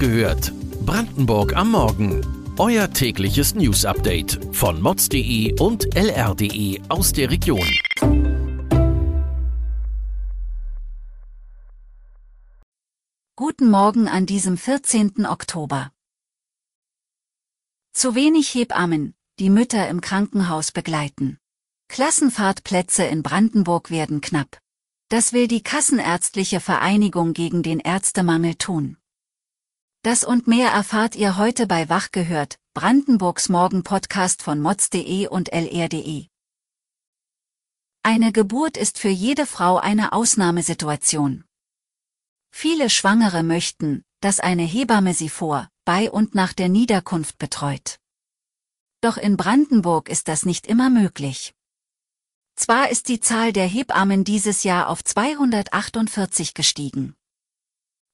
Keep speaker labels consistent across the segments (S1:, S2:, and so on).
S1: gehört. Brandenburg am Morgen. Euer tägliches News-Update von mods.de und lr.de aus der Region.
S2: Guten Morgen an diesem 14. Oktober. Zu wenig Hebammen, die Mütter im Krankenhaus begleiten. Klassenfahrtplätze in Brandenburg werden knapp. Das will die Kassenärztliche Vereinigung gegen den Ärztemangel tun. Das und mehr erfahrt ihr heute bei Wach gehört, Brandenburgs Morgen-Podcast von mods.de und lr.de. Eine Geburt ist für jede Frau eine Ausnahmesituation. Viele Schwangere möchten, dass eine Hebamme sie vor, bei und nach der Niederkunft betreut. Doch in Brandenburg ist das nicht immer möglich. Zwar ist die Zahl der Hebammen dieses Jahr auf 248 gestiegen.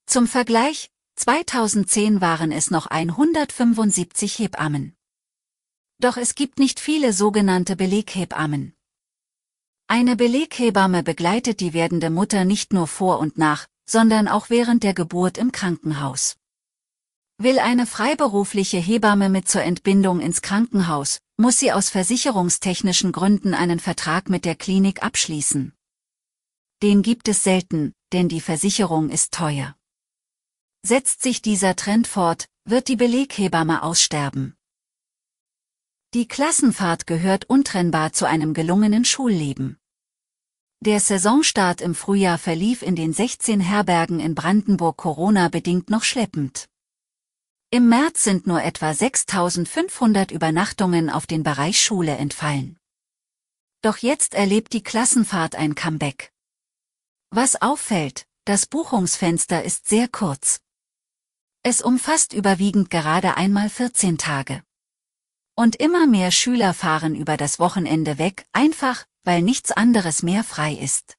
S2: Zum Vergleich, 2010 waren es noch 175 Hebammen. Doch es gibt nicht viele sogenannte Beleghebammen. Eine Beleghebamme begleitet die werdende Mutter nicht nur vor und nach, sondern auch während der Geburt im Krankenhaus. Will eine freiberufliche Hebamme mit zur Entbindung ins Krankenhaus, muss sie aus versicherungstechnischen Gründen einen Vertrag mit der Klinik abschließen. Den gibt es selten, denn die Versicherung ist teuer. Setzt sich dieser Trend fort, wird die Beleghebamme aussterben. Die Klassenfahrt gehört untrennbar zu einem gelungenen Schulleben. Der Saisonstart im Frühjahr verlief in den 16 Herbergen in Brandenburg Corona-bedingt noch schleppend. Im März sind nur etwa 6500 Übernachtungen auf den Bereich Schule entfallen. Doch jetzt erlebt die Klassenfahrt ein Comeback. Was auffällt, das Buchungsfenster ist sehr kurz. Es umfasst überwiegend gerade einmal 14 Tage. Und immer mehr Schüler fahren über das Wochenende weg, einfach, weil nichts anderes mehr frei ist.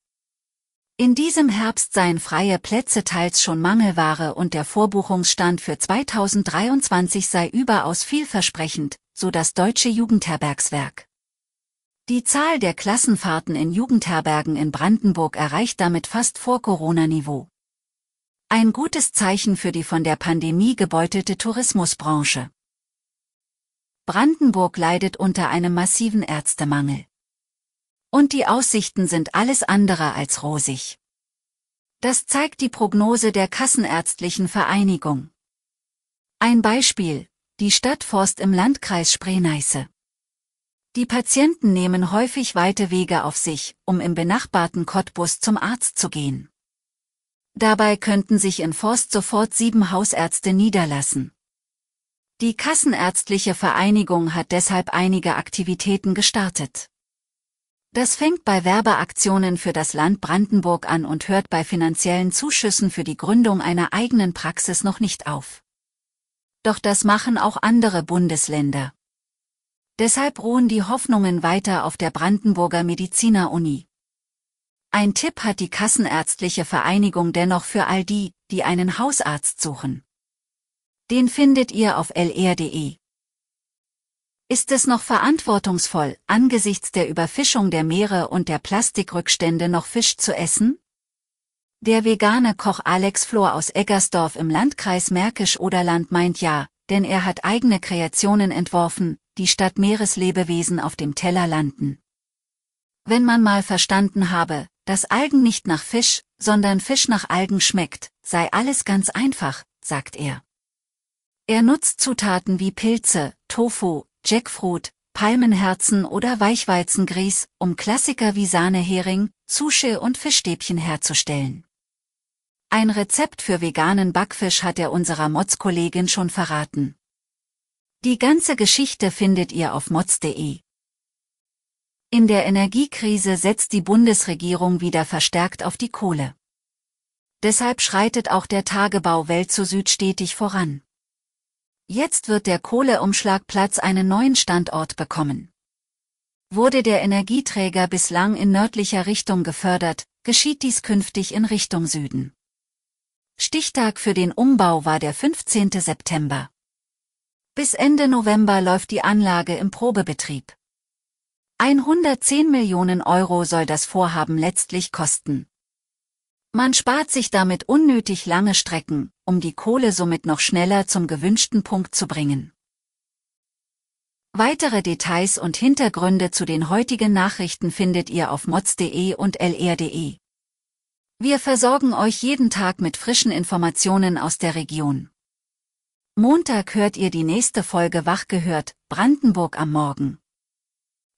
S2: In diesem Herbst seien freie Plätze teils schon Mangelware und der Vorbuchungsstand für 2023 sei überaus vielversprechend, so das Deutsche Jugendherbergswerk. Die Zahl der Klassenfahrten in Jugendherbergen in Brandenburg erreicht damit fast vor Corona-Niveau. Ein gutes Zeichen für die von der Pandemie gebeutelte Tourismusbranche. Brandenburg leidet unter einem massiven Ärztemangel. Und die Aussichten sind alles andere als rosig. Das zeigt die Prognose der Kassenärztlichen Vereinigung. Ein Beispiel, die Stadtforst im Landkreis Spree-Neiße. Die Patienten nehmen häufig weite Wege auf sich, um im benachbarten Cottbus zum Arzt zu gehen. Dabei könnten sich in Forst sofort sieben Hausärzte niederlassen. Die Kassenärztliche Vereinigung hat deshalb einige Aktivitäten gestartet. Das fängt bei Werbeaktionen für das Land Brandenburg an und hört bei finanziellen Zuschüssen für die Gründung einer eigenen Praxis noch nicht auf. Doch das machen auch andere Bundesländer. Deshalb ruhen die Hoffnungen weiter auf der Brandenburger Medizineruni. Ein Tipp hat die Kassenärztliche Vereinigung dennoch für all die, die einen Hausarzt suchen. Den findet ihr auf lr.de. Ist es noch verantwortungsvoll, angesichts der Überfischung der Meere und der Plastikrückstände noch Fisch zu essen? Der vegane Koch Alex Flor aus Eggersdorf im Landkreis Märkisch-Oderland meint ja, denn er hat eigene Kreationen entworfen, die statt Meereslebewesen auf dem Teller landen. Wenn man mal verstanden habe, dass Algen nicht nach Fisch, sondern Fisch nach Algen schmeckt, sei alles ganz einfach, sagt er. Er nutzt Zutaten wie Pilze, Tofu, Jackfruit, Palmenherzen oder Weichweizengrieß, um Klassiker wie Sahnehering, Sushi und Fischstäbchen herzustellen. Ein Rezept für veganen Backfisch hat er unserer Mods-Kollegin schon verraten. Die ganze Geschichte findet ihr auf mods.de. In der Energiekrise setzt die Bundesregierung wieder verstärkt auf die Kohle. Deshalb schreitet auch der Tagebau Welt zu Süd stetig voran. Jetzt wird der Kohleumschlagplatz einen neuen Standort bekommen. Wurde der Energieträger bislang in nördlicher Richtung gefördert, geschieht dies künftig in Richtung Süden. Stichtag für den Umbau war der 15. September. Bis Ende November läuft die Anlage im Probebetrieb. 110 Millionen Euro soll das Vorhaben letztlich kosten. Man spart sich damit unnötig lange Strecken, um die Kohle somit noch schneller zum gewünschten Punkt zu bringen. Weitere Details und Hintergründe zu den heutigen Nachrichten findet ihr auf mods.de und lr.de. Wir versorgen euch jeden Tag mit frischen Informationen aus der Region. Montag hört ihr die nächste Folge Wach gehört, Brandenburg am Morgen.